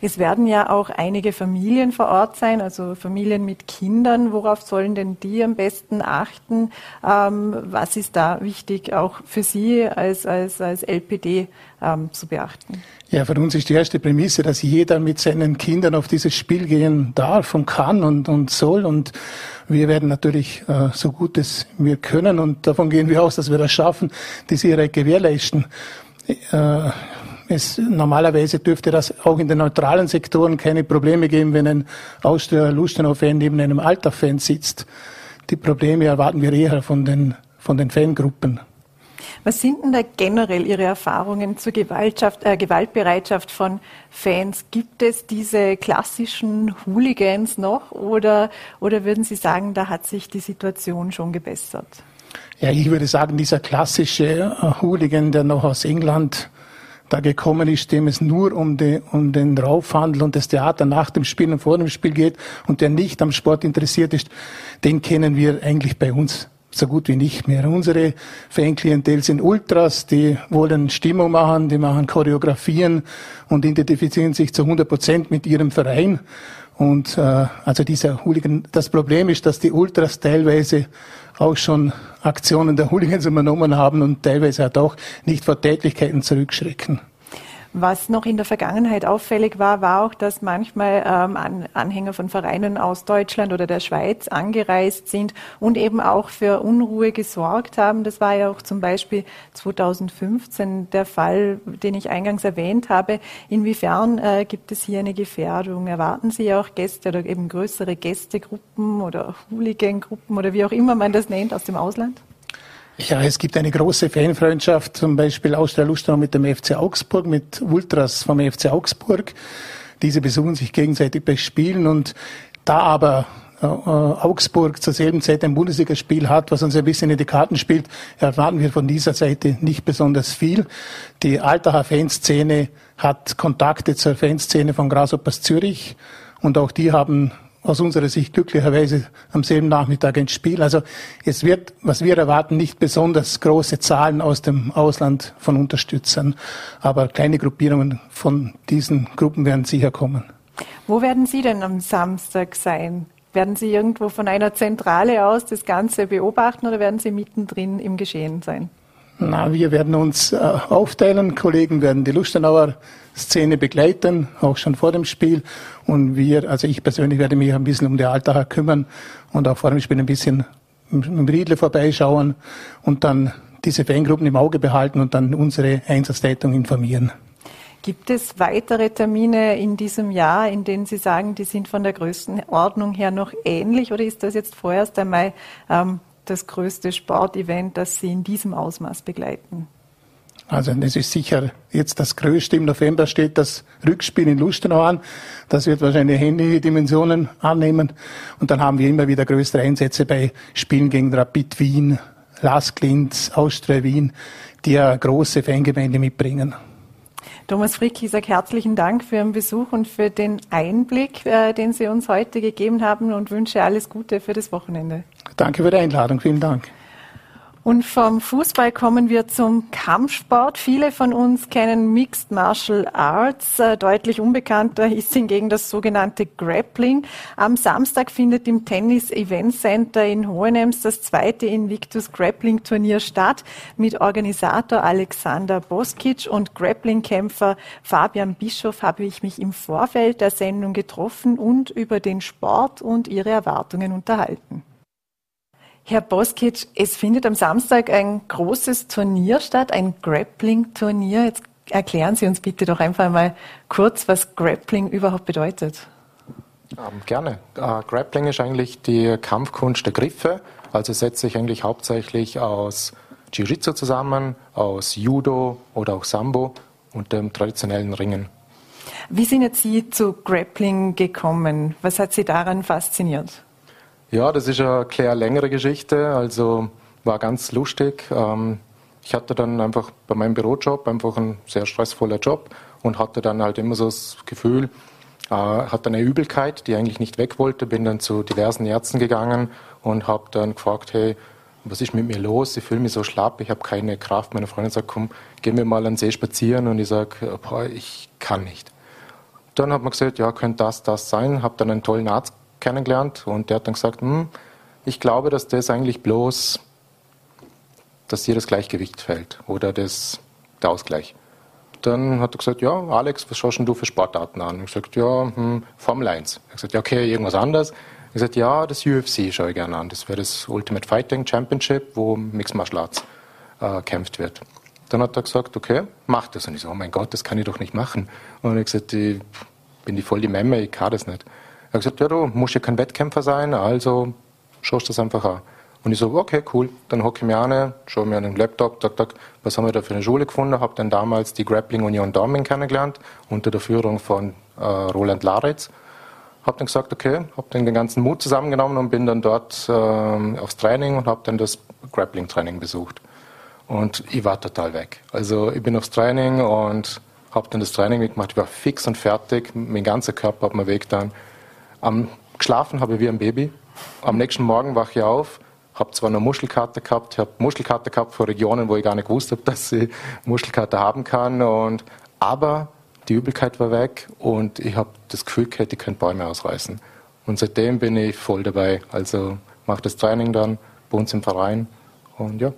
Es werden ja auch einige Familien vor Ort sein, also Familien mit Kindern. Worauf sollen denn die am besten achten? Ähm, was ist da wichtig, auch für Sie als, als, als LPD ähm, zu beachten? Ja, für uns ist die erste Prämisse, dass jeder mit seinen Kindern auf dieses Spiel gehen darf und kann und, und soll. Und wir werden natürlich äh, so gut es wir können und davon gehen wir aus, dass wir das schaffen, die Sicherheit gewährleisten. Äh, es, normalerweise dürfte das auch in den neutralen Sektoren keine Probleme geben, wenn ein Austria-Lustenau-Fan neben einem Alter-Fan sitzt. Die Probleme erwarten wir eher von den, von den Fangruppen. Was sind denn da generell Ihre Erfahrungen zur äh, Gewaltbereitschaft von Fans? Gibt es diese klassischen Hooligans noch oder, oder würden Sie sagen, da hat sich die Situation schon gebessert? Ja, ich würde sagen, dieser klassische äh, Hooligan, der noch aus England da gekommen ist, dem es nur um, die, um den Raufhandel und das Theater nach dem Spiel und vor dem Spiel geht und der nicht am Sport interessiert ist, den kennen wir eigentlich bei uns so gut wie nicht mehr. Unsere Fanklientel sind Ultras, die wollen Stimmung machen, die machen Choreografien und identifizieren sich zu 100 Prozent mit ihrem Verein. Und äh, also dieser Hooligan, das Problem ist, dass die Ultras teilweise auch schon Aktionen der Hooligans übernommen haben und teilweise auch nicht vor Tätlichkeiten zurückschrecken. Was noch in der Vergangenheit auffällig war, war auch, dass manchmal ähm, Anhänger von Vereinen aus Deutschland oder der Schweiz angereist sind und eben auch für Unruhe gesorgt haben. Das war ja auch zum Beispiel 2015 der Fall, den ich eingangs erwähnt habe. Inwiefern äh, gibt es hier eine Gefährdung? Erwarten Sie auch Gäste oder eben größere Gästegruppen oder Hooligan-Gruppen oder wie auch immer man das nennt aus dem Ausland? Ja, es gibt eine große Fanfreundschaft, zum Beispiel aus der Lustenau mit dem FC Augsburg, mit Ultras vom FC Augsburg. Diese besuchen sich gegenseitig bei Spielen und da aber äh, Augsburg zur selben Zeit ein Bundesligaspiel hat, was uns ein bisschen in die Karten spielt, erwarten wir von dieser Seite nicht besonders viel. Die Altacher Fanszene hat Kontakte zur Fanszene von Grasshoppers Zürich und auch die haben aus unserer Sicht glücklicherweise am selben Nachmittag ein Spiel. Also es wird, was wir erwarten, nicht besonders große Zahlen aus dem Ausland von Unterstützern, aber kleine Gruppierungen von diesen Gruppen werden sicher kommen. Wo werden Sie denn am Samstag sein? Werden Sie irgendwo von einer Zentrale aus das Ganze beobachten oder werden Sie mittendrin im Geschehen sein? Na, wir werden uns äh, aufteilen. Kollegen werden die Lustenauer Szene begleiten, auch schon vor dem Spiel. Und wir, also ich persönlich werde mich ein bisschen um die Altacher kümmern und auch vor dem Spiel ein bisschen im Riedle vorbeischauen und dann diese Fangruppen im Auge behalten und dann unsere Einsatzleitung informieren. Gibt es weitere Termine in diesem Jahr, in denen Sie sagen, die sind von der Größenordnung her noch ähnlich oder ist das jetzt vorerst einmal ähm, das größte Sportevent, das Sie in diesem Ausmaß begleiten? Also das ist sicher jetzt das Größte. Im November steht das Rückspiel in Lustenau an. Das wird wahrscheinlich ähnliche Dimensionen annehmen. Und dann haben wir immer wieder größere Einsätze bei Spielen gegen Rapid Wien, Las Klintz, Austria Wien, die eine große Fangemeinde mitbringen. Thomas Frick, ich sage herzlichen Dank für Ihren Besuch und für den Einblick, äh, den Sie uns heute gegeben haben und wünsche alles Gute für das Wochenende. Danke für die Einladung. Vielen Dank. Und vom Fußball kommen wir zum Kampfsport. Viele von uns kennen Mixed Martial Arts. Äh, deutlich unbekannter ist hingegen das sogenannte Grappling. Am Samstag findet im Tennis Event Center in Hohenems das zweite Invictus Grappling Turnier statt. Mit Organisator Alexander Boskic und Grappling-Kämpfer Fabian Bischof habe ich mich im Vorfeld der Sendung getroffen und über den Sport und ihre Erwartungen unterhalten. Herr Boskic, es findet am Samstag ein großes Turnier statt, ein Grappling-Turnier. Jetzt erklären Sie uns bitte doch einfach mal kurz, was Grappling überhaupt bedeutet. Ähm, gerne. Äh, Grappling ist eigentlich die Kampfkunst der Griffe. Also setzt sich eigentlich hauptsächlich aus Jiu-Jitsu zusammen, aus Judo oder auch Sambo und dem traditionellen Ringen. Wie sind jetzt Sie zu Grappling gekommen? Was hat Sie daran fasziniert? Ja, das ist eine klar längere Geschichte, also war ganz lustig. Ähm, ich hatte dann einfach bei meinem Bürojob einfach einen sehr stressvoller Job und hatte dann halt immer so das Gefühl, äh, hatte eine Übelkeit, die eigentlich nicht weg wollte, bin dann zu diversen Ärzten gegangen und habe dann gefragt, hey, was ist mit mir los? Ich fühle mich so schlapp, ich habe keine Kraft. Meine Freundin sagt, komm, gehen wir mal an den See spazieren und ich sage, ich kann nicht. Dann hat man gesagt, ja, könnte das, das sein. Habe dann einen tollen Arzt kennengelernt und der hat dann gesagt, hm, ich glaube, dass das eigentlich bloß, dass hier das Gleichgewicht fällt oder das, der Ausgleich. Dann hat er gesagt, ja, Alex, was schaust du für Sportarten an? Ich gesagt, ja, hm, Formel 1. Er gesagt, ja, okay, irgendwas anderes. Ich gesagt, ja, das UFC schaue ich gerne an. Das wäre das Ultimate Fighting Championship, wo Mixed Martial Arts äh, kämpft wird. Dann hat er gesagt, okay, mach das. Und ich so, oh mein Gott, das kann ich doch nicht machen. Und hat gesagt, ich bin die voll die Memme, ich kann das nicht. Er hat gesagt, ja, du musst ja kein Wettkämpfer sein, also schaust das einfach an. Und ich so, okay, cool. Dann hocke ich mir an, schaue mir an den Laptop, tak, tak, was haben wir da für eine Schule gefunden? Habe dann damals die Grappling Union Dorming kennengelernt, unter der Führung von äh, Roland Laritz. Habe dann gesagt, okay, habe dann den ganzen Mut zusammengenommen und bin dann dort äh, aufs Training und habe dann das Grappling-Training besucht. Und ich war total weg. Also ich bin aufs Training und habe dann das Training gemacht. Ich war fix und fertig. Mein ganzer Körper hat mir wehgetan. Am geschlafen habe ich wie ein Baby. Am nächsten Morgen wache ich auf, habe zwar noch Muschelkarte gehabt, habe Muschelkarte gehabt vor Regionen, wo ich gar nicht gewusst habe, dass ich Muschelkarte haben kann. Und, aber die Übelkeit war weg und ich habe das Gefühl gehabt, ich könnte Bäume ausreißen. Und seitdem bin ich voll dabei. Also mache das Training dann bei uns im Verein und ja,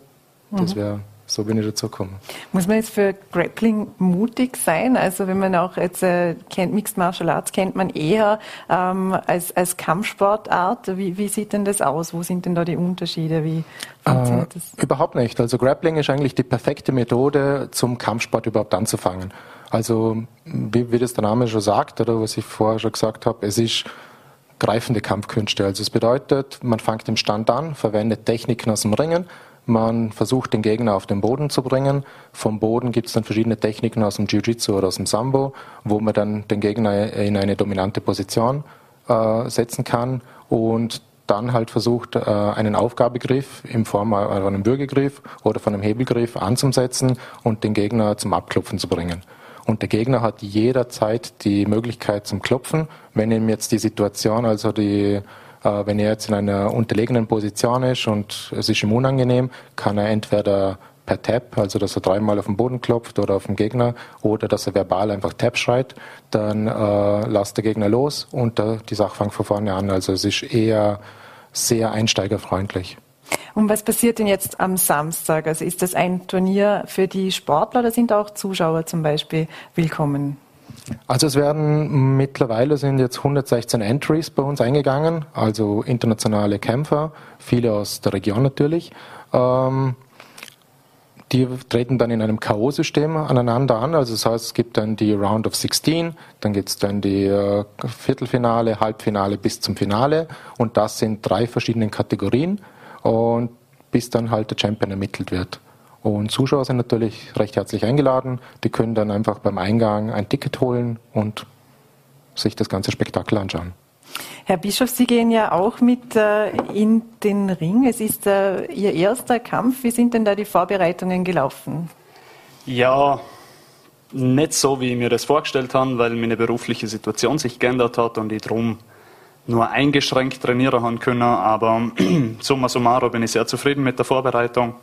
das mhm. wäre so bin ich dazu gekommen. Muss man jetzt für Grappling mutig sein? Also wenn man auch jetzt äh, kennt, Mixed Martial Arts kennt man eher ähm, als, als Kampfsportart. Wie, wie sieht denn das aus? Wo sind denn da die Unterschiede? Wie äh, das? Überhaupt nicht. Also Grappling ist eigentlich die perfekte Methode, zum Kampfsport überhaupt anzufangen. Also wie, wie das der Name schon sagt, oder was ich vorher schon gesagt habe, es ist greifende Kampfkünste. Also es bedeutet, man fängt im Stand an, verwendet Techniken aus dem Ringen, man versucht den Gegner auf den Boden zu bringen. Vom Boden gibt es dann verschiedene Techniken aus dem Jiu-Jitsu oder aus dem Sambo, wo man dann den Gegner in eine dominante Position äh, setzen kann und dann halt versucht, äh, einen Aufgabegriff in Form von einem Bürgergriff oder von einem Hebelgriff anzusetzen und den Gegner zum Abklopfen zu bringen. Und der Gegner hat jederzeit die Möglichkeit zum Klopfen, wenn ihm jetzt die Situation, also die wenn er jetzt in einer unterlegenen Position ist und es ist ihm unangenehm, kann er entweder per Tap, also dass er dreimal auf den Boden klopft oder auf den Gegner, oder dass er verbal einfach Tap schreit, dann äh, lasst der Gegner los und äh, die Sache fängt von vorne an. Also es ist eher sehr einsteigerfreundlich. Und was passiert denn jetzt am Samstag? Also ist das ein Turnier für die Sportler oder sind auch Zuschauer zum Beispiel willkommen? Also es werden mittlerweile sind jetzt 116 Entries bei uns eingegangen, also internationale Kämpfer, viele aus der Region natürlich. Ähm, die treten dann in einem K.O.-System aneinander an. Also das heißt, es gibt dann die Round of 16, dann gibt es dann die äh, Viertelfinale, Halbfinale bis zum Finale und das sind drei verschiedene Kategorien und bis dann halt der Champion ermittelt wird. Und Zuschauer sind natürlich recht herzlich eingeladen. Die können dann einfach beim Eingang ein Ticket holen und sich das ganze Spektakel anschauen. Herr Bischof, Sie gehen ja auch mit äh, in den Ring. Es ist äh, Ihr erster Kampf. Wie sind denn da die Vorbereitungen gelaufen? Ja, nicht so, wie ich mir das vorgestellt habe, weil meine berufliche Situation sich geändert hat und ich darum nur eingeschränkt trainieren haben können. Aber summa summarum bin ich sehr zufrieden mit der Vorbereitung.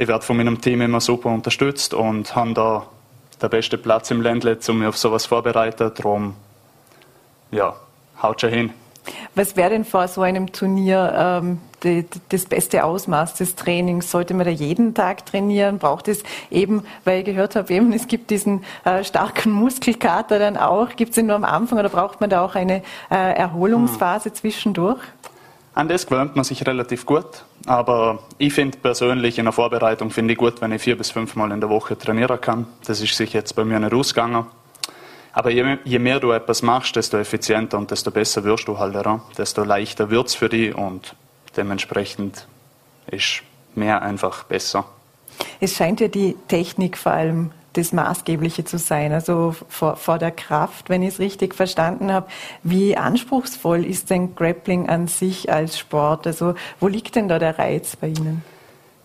Ich werde von meinem Team immer super unterstützt und habe da der beste Platz im Ländle, um mich auf sowas vorzubereiten. Darum, ja, haut schon hin. Was wäre denn vor so einem Turnier ähm, die, das beste Ausmaß des Trainings? Sollte man da jeden Tag trainieren? Braucht es eben, weil ich gehört habe, eben, es gibt diesen äh, starken Muskelkater dann auch. Gibt es den nur am Anfang oder braucht man da auch eine äh, Erholungsphase hm. zwischendurch? An das gewöhnt man sich relativ gut. Aber ich finde persönlich in der Vorbereitung finde ich gut, wenn ich vier bis fünfmal in der Woche trainieren kann. Das ist sich jetzt bei mir nicht ausgegangen. Aber je, je, mehr du etwas machst, desto effizienter und desto besser wirst du halt daran, desto leichter wird es für dich und dementsprechend ist mehr einfach besser. Es scheint ja die Technik vor allem das Maßgebliche zu sein, also vor, vor der Kraft, wenn ich es richtig verstanden habe. Wie anspruchsvoll ist denn Grappling an sich als Sport? Also wo liegt denn da der Reiz bei Ihnen?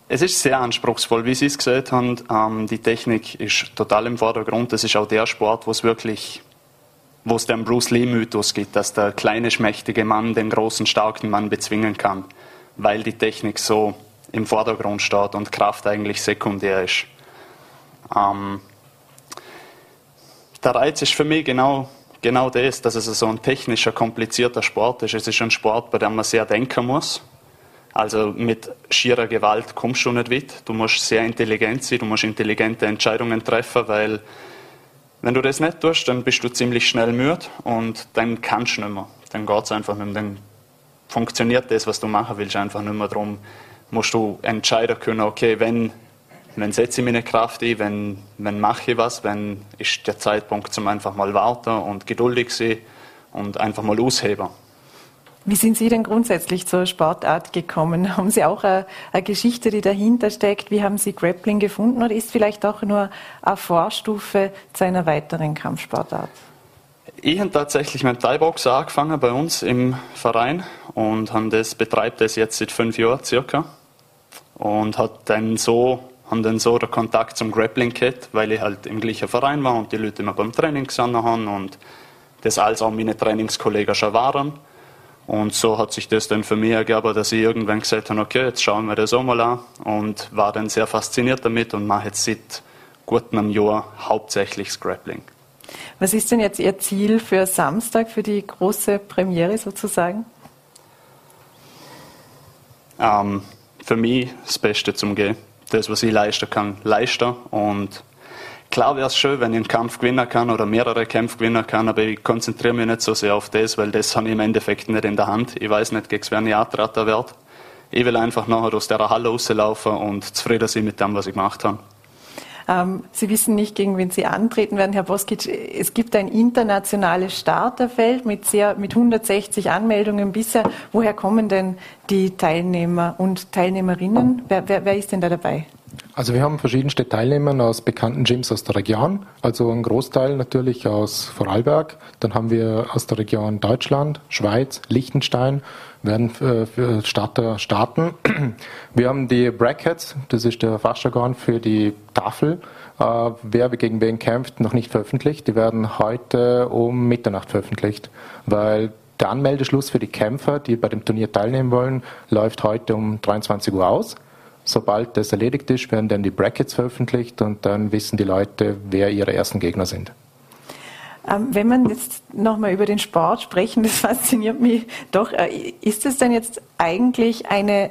Es ist sehr anspruchsvoll, wie Sie es gesagt haben. Ähm, die Technik ist total im Vordergrund. Das ist auch der Sport, wo es wirklich, wo es den Bruce Lee-Mythos gibt, dass der kleine, schmächtige Mann den großen, starken Mann bezwingen kann, weil die Technik so im Vordergrund steht und Kraft eigentlich sekundär ist. Ähm, der Reiz ist für mich genau, genau das, dass es so ein technischer, komplizierter Sport ist. Es ist ein Sport, bei dem man sehr denken muss also mit schierer Gewalt kommst du nicht weit. Du musst sehr intelligent sein, du musst intelligente Entscheidungen treffen, weil wenn du das nicht tust, dann bist du ziemlich schnell müde und dann kannst du nicht mehr. Dann geht es einfach nicht mehr. Dann funktioniert das, was du machen willst, einfach nicht mehr. Darum musst du entscheiden können, okay, wenn, wenn setze ich meine Kraft ein, wenn, wenn mache ich was, wenn ist der Zeitpunkt zum einfach mal warten und geduldig sein und einfach mal ausheben. Wie sind Sie denn grundsätzlich zur Sportart gekommen? Haben Sie auch eine, eine, Geschichte, die dahinter steckt? Wie haben Sie Grappling gefunden oder ist vielleicht auch nur eine Vorstufe zu einer weiteren Kampfsportart? Ich habe tatsächlich mit Thai-Boxen angefangen bei uns im Verein und habe das, betreibt das jetzt seit fünf Jahren circa und hat dann so haben dann so den Kontakt zum Grappling gehabt, weil ich halt im gleichen Verein war und die Leute immer beim Training gesehen haben und das als auch meine Trainingskollegen schon waren. Und so hat sich das dann für mich ergeben, dass ich irgendwann gesagt habe, okay, jetzt schauen wir das auch mal an und war dann sehr fasziniert damit und mache jetzt seit gut einem Jahr hauptsächlich Scrappling. Was ist denn jetzt Ihr Ziel für Samstag, für die große Premiere sozusagen? Ähm, für mich das Beste zum Gehen. Das, was ich leisten kann, leisten und Klar wäre es schön, wenn ich einen Kampf gewinnen kann oder mehrere Kämpfe gewinnen kann, aber ich konzentriere mich nicht so sehr auf das, weil das habe ich im Endeffekt nicht in der Hand. Ich weiß nicht, gegen wen ich antreten werde. Ich will einfach nachher aus der Halle rauslaufen und zufrieden sein mit dem, was ich gemacht habe. Ähm, Sie wissen nicht, gegen wen Sie antreten werden, Herr Boskic. Es gibt ein internationales Starterfeld mit, sehr, mit 160 Anmeldungen bisher. Woher kommen denn die Teilnehmer und Teilnehmerinnen? Wer, wer, wer ist denn da dabei? Also wir haben verschiedenste Teilnehmer aus bekannten Gyms aus der Region, also ein Großteil natürlich aus Vorarlberg. Dann haben wir aus der Region Deutschland, Schweiz, Liechtenstein, werden äh, für Starter starten. Wir haben die Brackets, das ist der Fachjargon für die Tafel. Äh, wer gegen wen kämpft, noch nicht veröffentlicht. Die werden heute um Mitternacht veröffentlicht, weil der Anmeldeschluss für die Kämpfer, die bei dem Turnier teilnehmen wollen, läuft heute um 23 Uhr aus. Sobald das erledigt ist, werden dann die Brackets veröffentlicht und dann wissen die Leute, wer ihre ersten Gegner sind. Ähm, wenn man jetzt nochmal über den Sport sprechen, das fasziniert mich doch. Äh, ist es denn jetzt eigentlich eine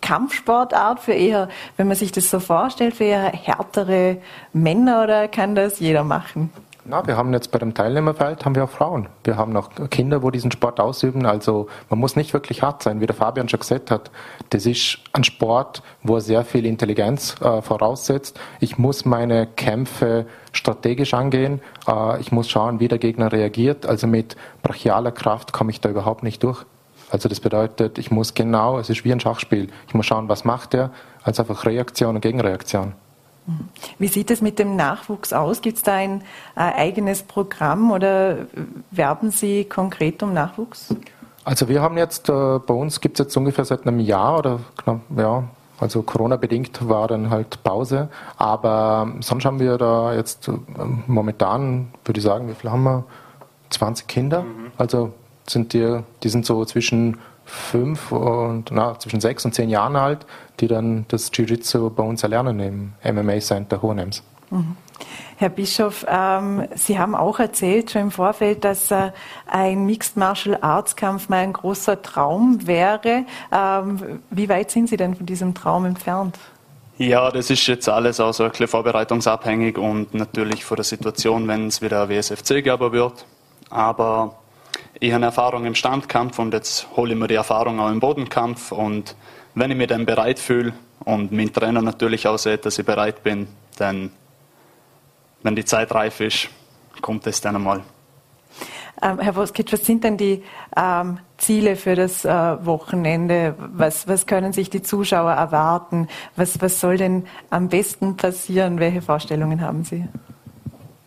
Kampfsportart für eher, wenn man sich das so vorstellt, für eher härtere Männer oder kann das jeder machen? Na, wir haben jetzt bei dem Teilnehmerfeld haben wir auch Frauen. Wir haben auch Kinder, wo diesen Sport ausüben. Also man muss nicht wirklich hart sein, wie der Fabian schon gesagt hat. Das ist ein Sport, wo er sehr viel Intelligenz äh, voraussetzt. Ich muss meine Kämpfe strategisch angehen. Äh, ich muss schauen, wie der Gegner reagiert. Also mit brachialer Kraft komme ich da überhaupt nicht durch. Also das bedeutet, ich muss genau, es ist wie ein Schachspiel. Ich muss schauen, was macht er, als einfach Reaktion und Gegenreaktion. Wie sieht es mit dem Nachwuchs aus? Gibt es da ein äh, eigenes Programm oder werben Sie konkret um Nachwuchs? Also wir haben jetzt, äh, bei uns gibt es jetzt ungefähr seit einem Jahr oder knapp, ja, also Corona-bedingt war dann halt Pause. Aber sonst haben wir da jetzt äh, momentan, würde ich sagen, wie viel haben wir? 20 Kinder. Mhm. Also sind die, die sind so zwischen fünf und na, zwischen sechs und zehn Jahren alt, die dann das Jiu-Jitsu bei uns erlernen im MMA Center Hohenems. Mhm. Herr Bischof, ähm, Sie haben auch erzählt schon im Vorfeld, dass äh, ein Mixed Martial Arts Kampf mal ein großer Traum wäre. Ähm, wie weit sind Sie denn von diesem Traum entfernt? Ja, das ist jetzt alles auch so ein bisschen vorbereitungsabhängig und natürlich von der Situation, wenn es wieder WSFC geben wird. Aber ich habe Erfahrung im Standkampf und jetzt hole ich mir die Erfahrung auch im Bodenkampf und wenn ich mich dann bereit fühle und mein Trainer natürlich auch sieht, dass ich bereit bin, dann, wenn die Zeit reif ist, kommt es dann einmal. Ähm, Herr Voskic, was sind denn die ähm, Ziele für das äh, Wochenende? Was, was können sich die Zuschauer erwarten? Was, was soll denn am besten passieren? Welche Vorstellungen haben Sie?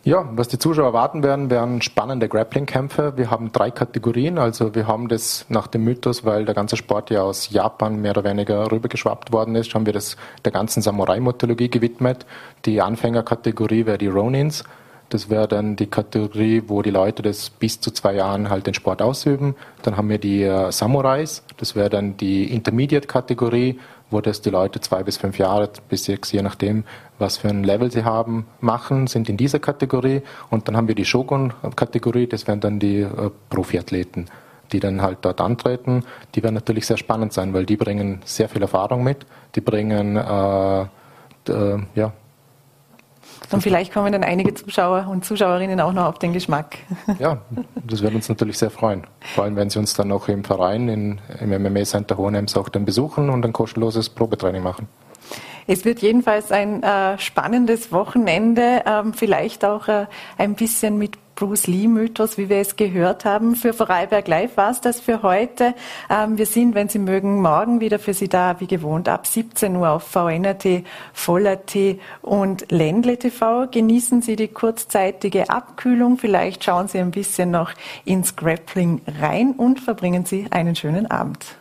Ja, was die Zuschauer erwarten werden, wären spannende Grappling-Kämpfe. Wir haben drei Kategorien. Also wir haben das nach dem Mythos, weil der ganze Sport ja aus Japan mehr oder weniger rübergeschwappt worden ist, haben wir das der ganzen Samurai-Mythologie gewidmet. Die Anfängerkategorie wäre die Ronins. Das wäre dann die Kategorie, wo die Leute das bis zu zwei Jahren halt den Sport ausüben. Dann haben wir die äh, Samurais. Das wäre dann die Intermediate-Kategorie, wo das die Leute zwei bis fünf Jahre bis sechs, je nachdem, was für ein Level sie haben, machen, sind in dieser Kategorie. Und dann haben wir die Shogun-Kategorie, das wären dann die äh, Profiathleten, die dann halt dort antreten. Die werden natürlich sehr spannend sein, weil die bringen sehr viel Erfahrung mit. Die bringen, äh, äh, ja, und vielleicht kommen dann einige Zuschauer und Zuschauerinnen auch noch auf den Geschmack. Ja, das wird uns natürlich sehr freuen. Vor allem, wenn Sie uns dann auch im Verein in, im MMA Center Hohenems auch dann besuchen und ein kostenloses Probetraining machen. Es wird jedenfalls ein äh, spannendes Wochenende, ähm, vielleicht auch äh, ein bisschen mit Bruce Lee-Mythos, wie wir es gehört haben. Für Vorarlberg Live war es das für heute. Ähm, wir sind, wenn Sie mögen, morgen wieder für Sie da, wie gewohnt, ab 17 Uhr auf VNRT, Voller.at und Ländle TV. Genießen Sie die kurzzeitige Abkühlung. Vielleicht schauen Sie ein bisschen noch ins Grappling rein und verbringen Sie einen schönen Abend.